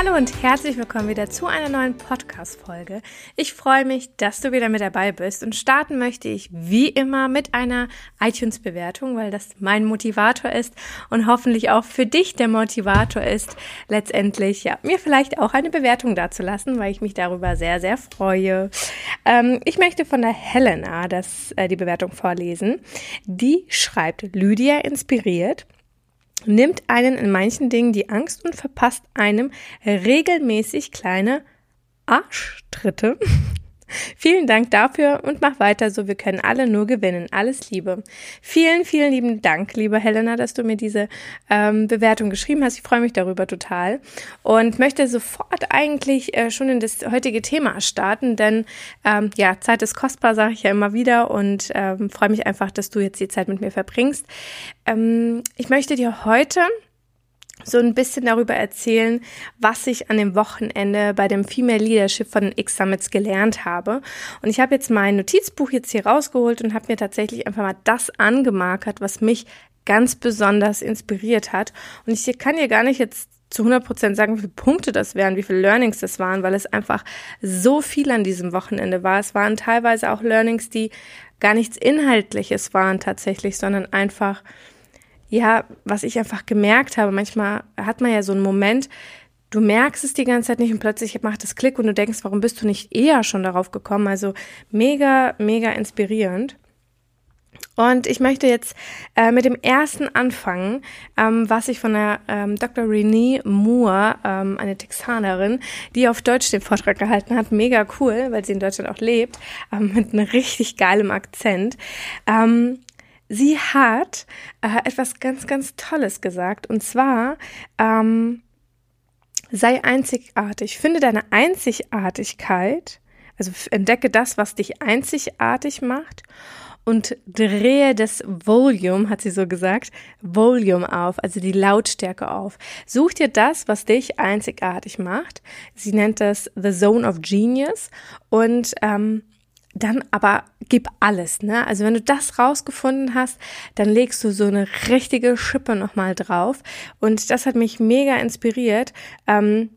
Hallo und herzlich willkommen wieder zu einer neuen Podcast-Folge. Ich freue mich, dass du wieder mit dabei bist und starten möchte ich wie immer mit einer iTunes-Bewertung, weil das mein Motivator ist und hoffentlich auch für dich der Motivator ist, letztendlich ja, mir vielleicht auch eine Bewertung dazulassen, weil ich mich darüber sehr, sehr freue. Ähm, ich möchte von der Helena das, äh, die Bewertung vorlesen. Die schreibt, Lydia inspiriert nimmt einen in manchen Dingen die Angst und verpasst einem regelmäßig kleine Arschtritte. Vielen Dank dafür und mach weiter so, wir können alle nur gewinnen. Alles Liebe. Vielen, vielen lieben Dank, liebe Helena, dass du mir diese ähm, Bewertung geschrieben hast. Ich freue mich darüber total und möchte sofort eigentlich äh, schon in das heutige Thema starten, denn ähm, ja, Zeit ist kostbar, sage ich ja immer wieder und ähm, freue mich einfach, dass du jetzt die Zeit mit mir verbringst. Ähm, ich möchte dir heute so ein bisschen darüber erzählen, was ich an dem Wochenende bei dem Female Leadership von den X-Summits gelernt habe. Und ich habe jetzt mein Notizbuch jetzt hier rausgeholt und habe mir tatsächlich einfach mal das angemarkert, was mich ganz besonders inspiriert hat. Und ich kann dir gar nicht jetzt zu 100 Prozent sagen, wie viele Punkte das wären, wie viele Learnings das waren, weil es einfach so viel an diesem Wochenende war. Es waren teilweise auch Learnings, die gar nichts Inhaltliches waren tatsächlich, sondern einfach ja, was ich einfach gemerkt habe, manchmal hat man ja so einen Moment, du merkst es die ganze Zeit nicht und plötzlich macht es Klick und du denkst, warum bist du nicht eher schon darauf gekommen? Also mega, mega inspirierend. Und ich möchte jetzt äh, mit dem ersten anfangen, ähm, was ich von der ähm, Dr. Renee Moore, ähm, eine Texanerin, die auf Deutsch den Vortrag gehalten hat, mega cool, weil sie in Deutschland auch lebt, ähm, mit einem richtig geilem Akzent. Ähm, sie hat äh, etwas ganz, ganz Tolles gesagt. Und zwar, ähm, sei einzigartig. Finde deine Einzigartigkeit. Also entdecke das, was dich einzigartig macht und drehe das Volume, hat sie so gesagt, Volume auf, also die Lautstärke auf. Such dir das, was dich einzigartig macht. Sie nennt das The Zone of Genius und ähm, dann aber gib alles, ne? Also wenn du das rausgefunden hast, dann legst du so eine richtige Schippe nochmal drauf. Und das hat mich mega inspiriert. Ähm,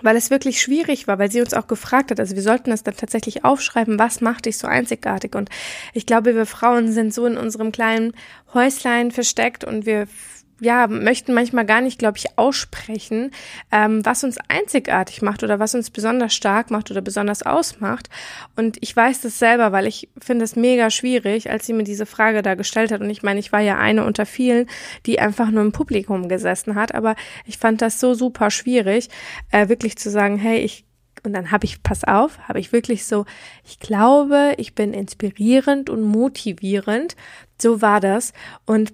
weil es wirklich schwierig war, weil sie uns auch gefragt hat. Also wir sollten das dann tatsächlich aufschreiben, was macht dich so einzigartig? Und ich glaube, wir Frauen sind so in unserem kleinen Häuslein versteckt und wir ja, möchten manchmal gar nicht, glaube ich, aussprechen, ähm, was uns einzigartig macht oder was uns besonders stark macht oder besonders ausmacht. Und ich weiß das selber, weil ich finde es mega schwierig, als sie mir diese Frage da gestellt hat. Und ich meine, ich war ja eine unter vielen, die einfach nur im Publikum gesessen hat. Aber ich fand das so super schwierig, äh, wirklich zu sagen, hey, ich und dann habe ich, pass auf, habe ich wirklich so, ich glaube, ich bin inspirierend und motivierend. So war das. Und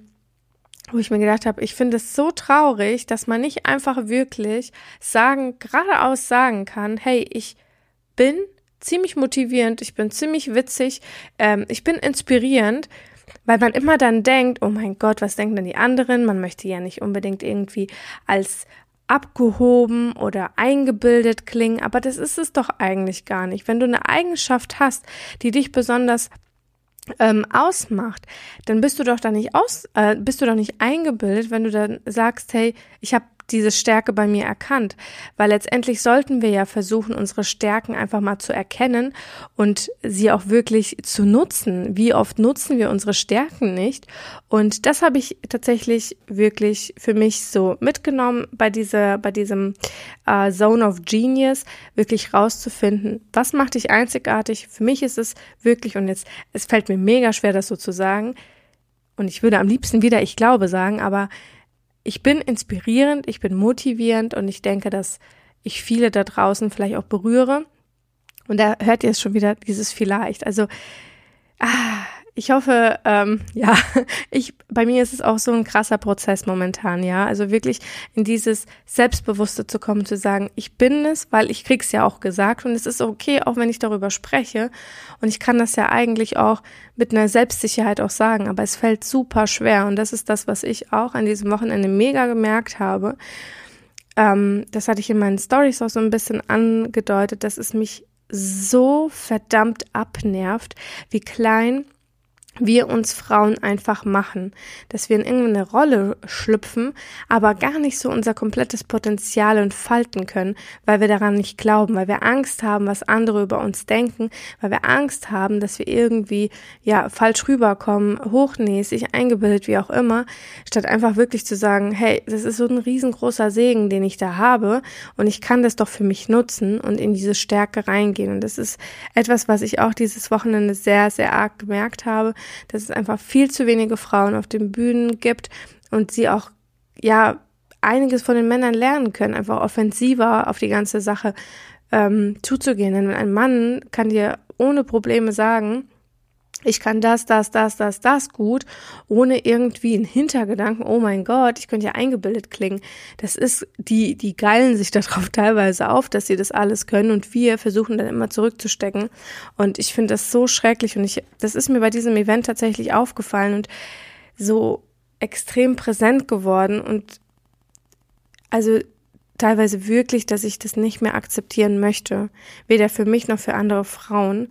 wo ich mir gedacht habe, ich finde es so traurig, dass man nicht einfach wirklich sagen, geradeaus sagen kann, hey, ich bin ziemlich motivierend, ich bin ziemlich witzig, ähm, ich bin inspirierend, weil man immer dann denkt, oh mein Gott, was denken denn die anderen? Man möchte ja nicht unbedingt irgendwie als abgehoben oder eingebildet klingen, aber das ist es doch eigentlich gar nicht. Wenn du eine Eigenschaft hast, die dich besonders ähm, ausmacht, dann bist du doch da nicht aus, äh, bist du doch nicht eingebildet, wenn du dann sagst, hey, ich habe diese Stärke bei mir erkannt, weil letztendlich sollten wir ja versuchen, unsere Stärken einfach mal zu erkennen und sie auch wirklich zu nutzen. Wie oft nutzen wir unsere Stärken nicht? Und das habe ich tatsächlich wirklich für mich so mitgenommen bei dieser, bei diesem äh, Zone of Genius, wirklich rauszufinden, was macht dich einzigartig? Für mich ist es wirklich, und jetzt, es fällt mir mega schwer, das so zu sagen, und ich würde am liebsten wieder ich glaube sagen, aber ich bin inspirierend, ich bin motivierend und ich denke, dass ich viele da draußen vielleicht auch berühre. Und da hört ihr es schon wieder, dieses vielleicht. Also, ich hoffe, ähm, ja, ich, bei mir ist es auch so ein krasser Prozess momentan, ja. Also wirklich in dieses Selbstbewusste zu kommen, zu sagen, ich bin es, weil ich krieg's ja auch gesagt und es ist okay, auch wenn ich darüber spreche. Und ich kann das ja eigentlich auch mit einer Selbstsicherheit auch sagen, aber es fällt super schwer. Und das ist das, was ich auch an diesem Wochenende mega gemerkt habe. Ähm, das hatte ich in meinen Stories auch so ein bisschen angedeutet, dass es mich so verdammt abnervt, wie klein wir uns Frauen einfach machen, dass wir in irgendeine Rolle schlüpfen, aber gar nicht so unser komplettes Potenzial entfalten können, weil wir daran nicht glauben, weil wir Angst haben, was andere über uns denken, weil wir Angst haben, dass wir irgendwie ja falsch rüberkommen, hochnäsig, eingebildet, wie auch immer, statt einfach wirklich zu sagen, hey, das ist so ein riesengroßer Segen, den ich da habe und ich kann das doch für mich nutzen und in diese Stärke reingehen. Und das ist etwas, was ich auch dieses Wochenende sehr sehr arg gemerkt habe dass es einfach viel zu wenige Frauen auf den Bühnen gibt und sie auch, ja, einiges von den Männern lernen können, einfach offensiver auf die ganze Sache ähm, zuzugehen. Denn ein Mann kann dir ohne Probleme sagen, ich kann das, das, das, das, das gut, ohne irgendwie einen Hintergedanken, oh mein Gott, ich könnte ja eingebildet klingen. Das ist, die, die geilen sich darauf teilweise auf, dass sie das alles können und wir versuchen dann immer zurückzustecken. Und ich finde das so schrecklich und ich, das ist mir bei diesem Event tatsächlich aufgefallen und so extrem präsent geworden und also teilweise wirklich, dass ich das nicht mehr akzeptieren möchte. Weder für mich noch für andere Frauen.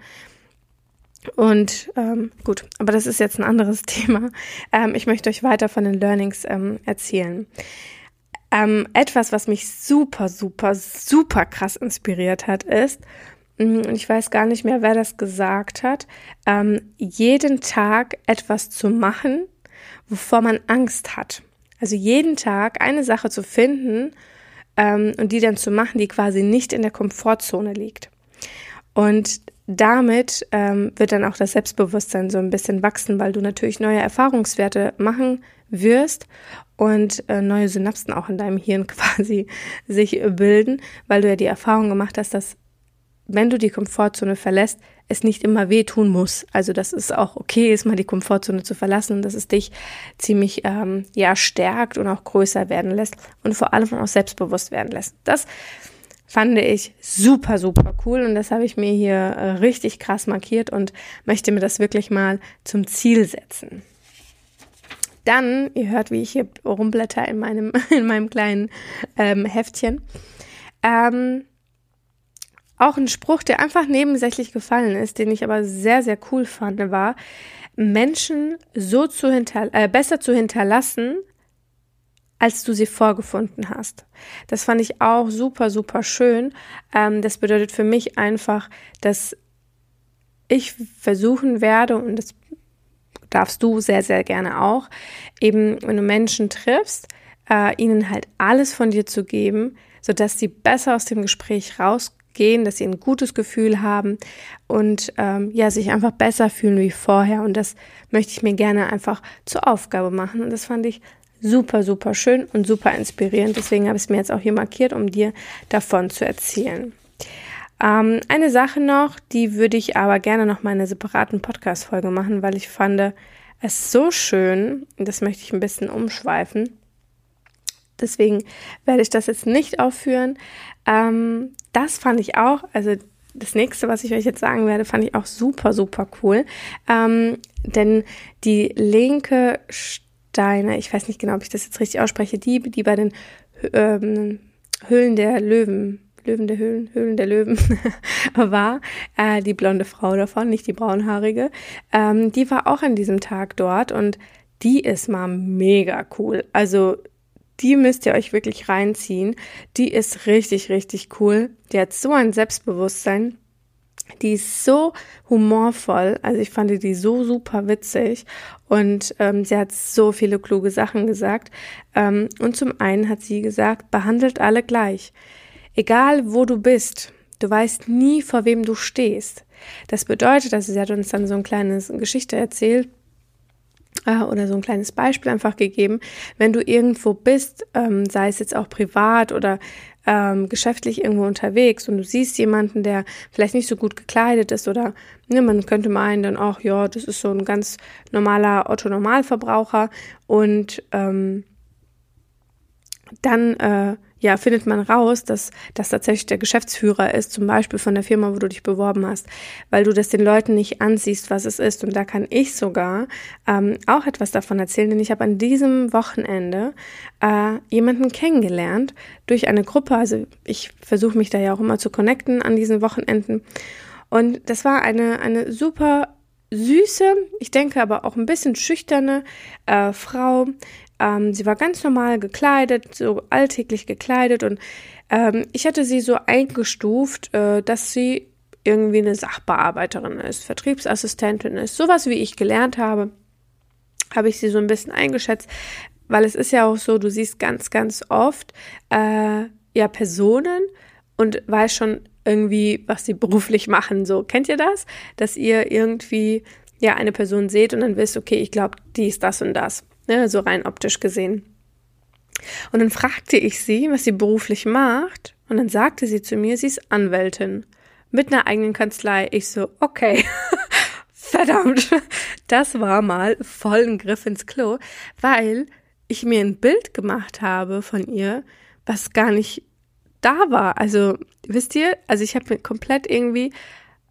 Und ähm, gut, aber das ist jetzt ein anderes Thema. Ähm, ich möchte euch weiter von den Learnings ähm, erzählen. Ähm, etwas, was mich super, super, super krass inspiriert hat, ist, mm, und ich weiß gar nicht mehr, wer das gesagt hat, ähm, jeden Tag etwas zu machen, wovor man Angst hat. Also jeden Tag eine Sache zu finden ähm, und die dann zu machen, die quasi nicht in der Komfortzone liegt. Und damit ähm, wird dann auch das Selbstbewusstsein so ein bisschen wachsen, weil du natürlich neue Erfahrungswerte machen wirst und äh, neue Synapsen auch in deinem Hirn quasi sich bilden, weil du ja die Erfahrung gemacht hast, dass wenn du die Komfortzone verlässt, es nicht immer wehtun muss. Also dass es auch okay ist, mal die Komfortzone zu verlassen und dass es dich ziemlich ähm, ja stärkt und auch größer werden lässt und vor allem auch selbstbewusst werden lässt. Das fand ich super, super cool und das habe ich mir hier äh, richtig krass markiert und möchte mir das wirklich mal zum Ziel setzen. Dann, ihr hört, wie ich hier rumblätter in meinem, in meinem kleinen ähm, Heftchen. Ähm, auch ein Spruch, der einfach nebensächlich gefallen ist, den ich aber sehr, sehr cool fand, war, Menschen so zu hinter, äh, besser zu hinterlassen, als du sie vorgefunden hast. Das fand ich auch super, super schön. Ähm, das bedeutet für mich einfach, dass ich versuchen werde, und das darfst du sehr, sehr gerne auch, eben, wenn du Menschen triffst, äh, ihnen halt alles von dir zu geben, sodass sie besser aus dem Gespräch rausgehen, dass sie ein gutes Gefühl haben und ähm, ja, sich einfach besser fühlen wie vorher. Und das möchte ich mir gerne einfach zur Aufgabe machen. Und das fand ich super, super schön und super inspirierend. Deswegen habe ich es mir jetzt auch hier markiert, um dir davon zu erzählen. Ähm, eine Sache noch, die würde ich aber gerne noch mal in einer separaten Podcast-Folge machen, weil ich fand es so schön, das möchte ich ein bisschen umschweifen. Deswegen werde ich das jetzt nicht aufführen. Ähm, das fand ich auch, also das nächste, was ich euch jetzt sagen werde, fand ich auch super, super cool. Ähm, denn die linke Steine, ich weiß nicht genau, ob ich das jetzt richtig ausspreche, die, die bei den ähm, Höhlen der Löwen, Löwen der Höhlen, Höhlen der Löwen war, äh, die blonde Frau davon, nicht die braunhaarige, ähm, die war auch an diesem Tag dort und die ist mal mega cool. Also die müsst ihr euch wirklich reinziehen. Die ist richtig, richtig cool. Die hat so ein Selbstbewusstsein. Die ist so humorvoll, also ich fand die so super witzig und ähm, sie hat so viele kluge Sachen gesagt. Ähm, und zum einen hat sie gesagt, behandelt alle gleich. Egal wo du bist, du weißt nie, vor wem du stehst. Das bedeutet, also sie hat uns dann so ein kleines Geschichte erzählt, äh, oder so ein kleines Beispiel einfach gegeben. Wenn du irgendwo bist, ähm, sei es jetzt auch privat oder ähm, geschäftlich irgendwo unterwegs und du siehst jemanden, der vielleicht nicht so gut gekleidet ist oder ne, man könnte meinen dann auch, ja, das ist so ein ganz normaler Otto-Normalverbraucher und ähm, dann äh, ja, findet man raus, dass das tatsächlich der Geschäftsführer ist, zum Beispiel von der Firma, wo du dich beworben hast, weil du das den Leuten nicht ansiehst, was es ist. Und da kann ich sogar ähm, auch etwas davon erzählen, denn ich habe an diesem Wochenende äh, jemanden kennengelernt durch eine Gruppe. Also ich versuche mich da ja auch immer zu connecten an diesen Wochenenden. Und das war eine, eine super süße, ich denke aber auch ein bisschen schüchterne äh, Frau, ähm, sie war ganz normal gekleidet, so alltäglich gekleidet und ähm, ich hatte sie so eingestuft, äh, dass sie irgendwie eine Sachbearbeiterin ist, Vertriebsassistentin ist, sowas wie ich gelernt habe, habe ich sie so ein bisschen eingeschätzt, weil es ist ja auch so, du siehst ganz, ganz oft äh, ja Personen und weißt schon irgendwie, was sie beruflich machen. So kennt ihr das, dass ihr irgendwie ja eine Person seht und dann wisst, okay, ich glaube, die ist das und das ne, so rein optisch gesehen. Und dann fragte ich sie, was sie beruflich macht, und dann sagte sie zu mir, sie ist Anwältin mit einer eigenen Kanzlei. Ich so, okay, verdammt, das war mal voll ein Griff ins Klo, weil ich mir ein Bild gemacht habe von ihr, was gar nicht da war. Also, wisst ihr, also ich habe mir komplett irgendwie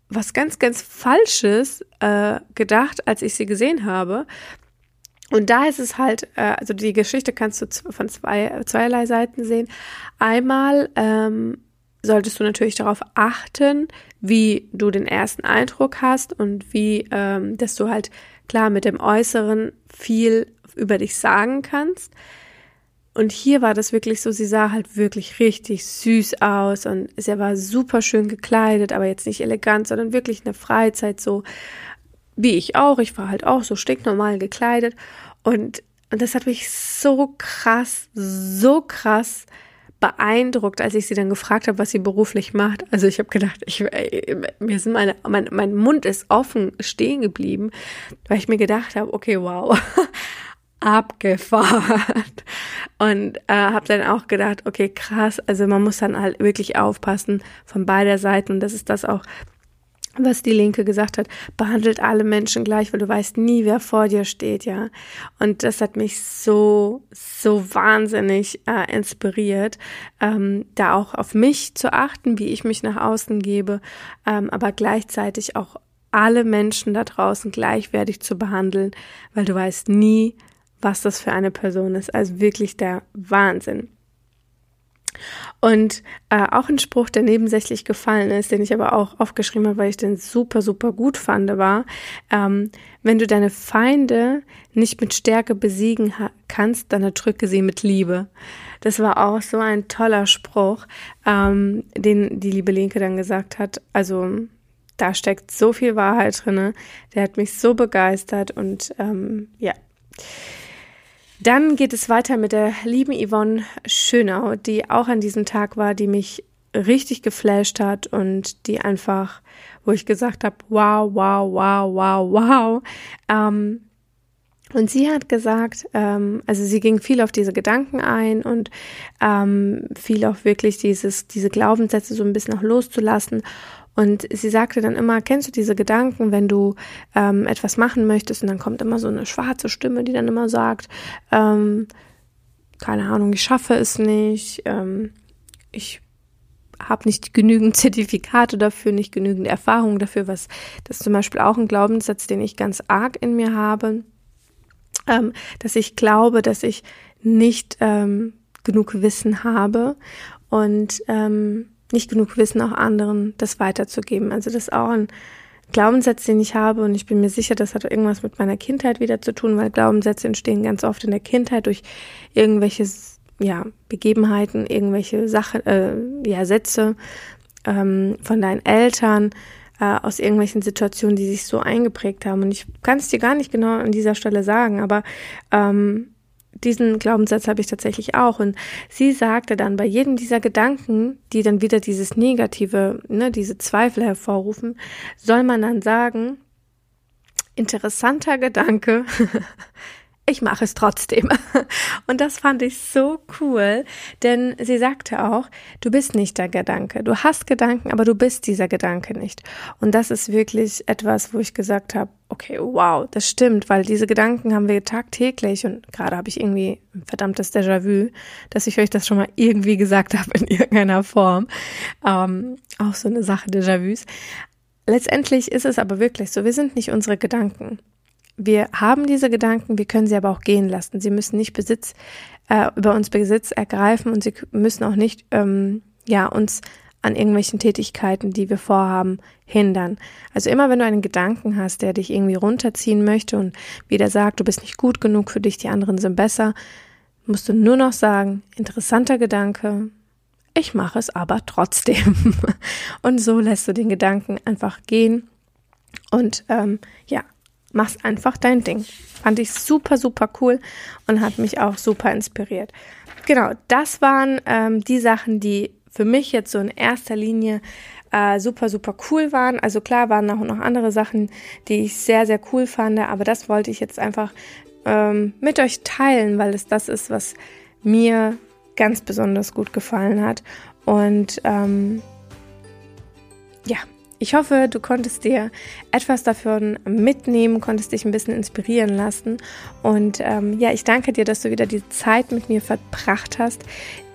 was ganz, ganz Falsches äh, gedacht, als ich sie gesehen habe. Und da ist es halt, äh, also die Geschichte kannst du von zwei, zweierlei Seiten sehen. Einmal ähm, solltest du natürlich darauf achten, wie du den ersten Eindruck hast und wie, ähm, dass du halt klar mit dem Äußeren viel über dich sagen kannst. Und hier war das wirklich so, sie sah halt wirklich richtig süß aus und sie war super schön gekleidet, aber jetzt nicht elegant, sondern wirklich eine Freizeit so wie ich auch, ich war halt auch so stinknormal gekleidet und, und das hat mich so krass, so krass beeindruckt, als ich sie dann gefragt habe, was sie beruflich macht. Also ich habe gedacht, ich, mir sind meine, mein, mein Mund ist offen stehen geblieben, weil ich mir gedacht habe, okay, wow, abgefahren. Und äh, habe dann auch gedacht, okay, krass, also man muss dann halt wirklich aufpassen von beider Seiten. Und das ist das auch, was die Linke gesagt hat, behandelt alle Menschen gleich, weil du weißt nie, wer vor dir steht, ja. Und das hat mich so, so wahnsinnig äh, inspiriert, ähm, da auch auf mich zu achten, wie ich mich nach außen gebe, ähm, aber gleichzeitig auch alle Menschen da draußen gleichwertig zu behandeln, weil du weißt nie, was das für eine Person ist. Also wirklich der Wahnsinn. Und äh, auch ein Spruch, der nebensächlich gefallen ist, den ich aber auch aufgeschrieben habe, weil ich den super, super gut fand, war, ähm, wenn du deine Feinde nicht mit Stärke besiegen kannst, dann erdrücke sie mit Liebe. Das war auch so ein toller Spruch, ähm, den die liebe Linke dann gesagt hat. Also da steckt so viel Wahrheit drinne. Der hat mich so begeistert und ähm, ja. Dann geht es weiter mit der lieben Yvonne Schönau, die auch an diesem Tag war, die mich richtig geflasht hat und die einfach, wo ich gesagt habe, wow, wow, wow, wow, wow. Ähm, und sie hat gesagt, ähm, also sie ging viel auf diese Gedanken ein und ähm, viel auch wirklich dieses, diese Glaubenssätze so ein bisschen auch loszulassen. Und sie sagte dann immer, kennst du diese Gedanken, wenn du ähm, etwas machen möchtest und dann kommt immer so eine schwarze Stimme, die dann immer sagt, ähm, keine Ahnung, ich schaffe es nicht, ähm, ich habe nicht genügend Zertifikate dafür, nicht genügend Erfahrung dafür, was das ist zum Beispiel auch ein Glaubenssatz, den ich ganz arg in mir habe, ähm, dass ich glaube, dass ich nicht ähm, genug Wissen habe. Und ähm, nicht genug Wissen auch anderen das weiterzugeben. Also das ist auch ein Glaubenssatz, den ich habe und ich bin mir sicher, das hat irgendwas mit meiner Kindheit wieder zu tun, weil Glaubenssätze entstehen ganz oft in der Kindheit durch irgendwelche ja, Begebenheiten, irgendwelche Sachen, äh, ja, Sätze ähm, von deinen Eltern, äh, aus irgendwelchen Situationen, die sich so eingeprägt haben. Und ich kann es dir gar nicht genau an dieser Stelle sagen, aber ähm, diesen Glaubenssatz habe ich tatsächlich auch. Und sie sagte dann bei jedem dieser Gedanken, die dann wieder dieses Negative, ne, diese Zweifel hervorrufen, soll man dann sagen, interessanter Gedanke, ich mache es trotzdem. Und das fand ich so cool, denn sie sagte auch, du bist nicht der Gedanke. Du hast Gedanken, aber du bist dieser Gedanke nicht. Und das ist wirklich etwas, wo ich gesagt habe, okay, wow, das stimmt, weil diese Gedanken haben wir tagtäglich und gerade habe ich irgendwie ein verdammtes Déjà-vu, dass ich euch das schon mal irgendwie gesagt habe in irgendeiner Form. Ähm, auch so eine Sache Déjà-vus. Letztendlich ist es aber wirklich so, wir sind nicht unsere Gedanken wir haben diese Gedanken, wir können sie aber auch gehen lassen. Sie müssen nicht Besitz äh, über uns Besitz ergreifen und sie müssen auch nicht ähm, ja uns an irgendwelchen Tätigkeiten, die wir vorhaben, hindern. Also immer wenn du einen Gedanken hast, der dich irgendwie runterziehen möchte und wieder sagt, du bist nicht gut genug für dich, die anderen sind besser, musst du nur noch sagen, interessanter Gedanke, ich mache es aber trotzdem. und so lässt du den Gedanken einfach gehen und ähm, ja, mach's einfach dein Ding. Fand ich super, super cool und hat mich auch super inspiriert. Genau, das waren ähm, die Sachen, die für mich jetzt so in erster Linie äh, super, super cool waren. Also klar waren auch noch andere Sachen, die ich sehr, sehr cool fand, aber das wollte ich jetzt einfach ähm, mit euch teilen, weil es das ist, was mir ganz besonders gut gefallen hat. Und ähm, ja, ich hoffe, du konntest dir etwas davon mitnehmen, konntest dich ein bisschen inspirieren lassen. Und ähm, ja, ich danke dir, dass du wieder die Zeit mit mir verbracht hast.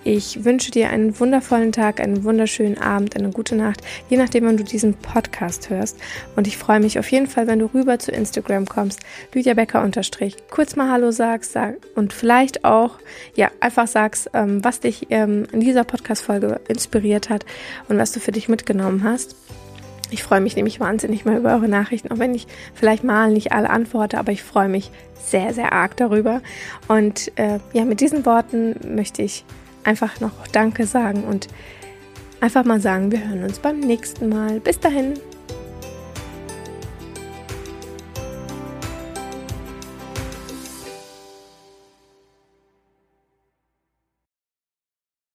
Ich wünsche dir einen wundervollen Tag, einen wunderschönen Abend, eine gute Nacht, je nachdem, wann du diesen Podcast hörst. Und ich freue mich auf jeden Fall, wenn du rüber zu Instagram kommst, Lydia Becker unterstrich, kurz mal Hallo sagst sag, und vielleicht auch, ja, einfach sagst, ähm, was dich ähm, in dieser Podcast-Folge inspiriert hat und was du für dich mitgenommen hast. Ich freue mich nämlich wahnsinnig mal über eure Nachrichten, auch wenn ich vielleicht mal nicht alle antworte, aber ich freue mich sehr, sehr arg darüber. Und äh, ja, mit diesen Worten möchte ich einfach noch Danke sagen und einfach mal sagen, wir hören uns beim nächsten Mal. Bis dahin.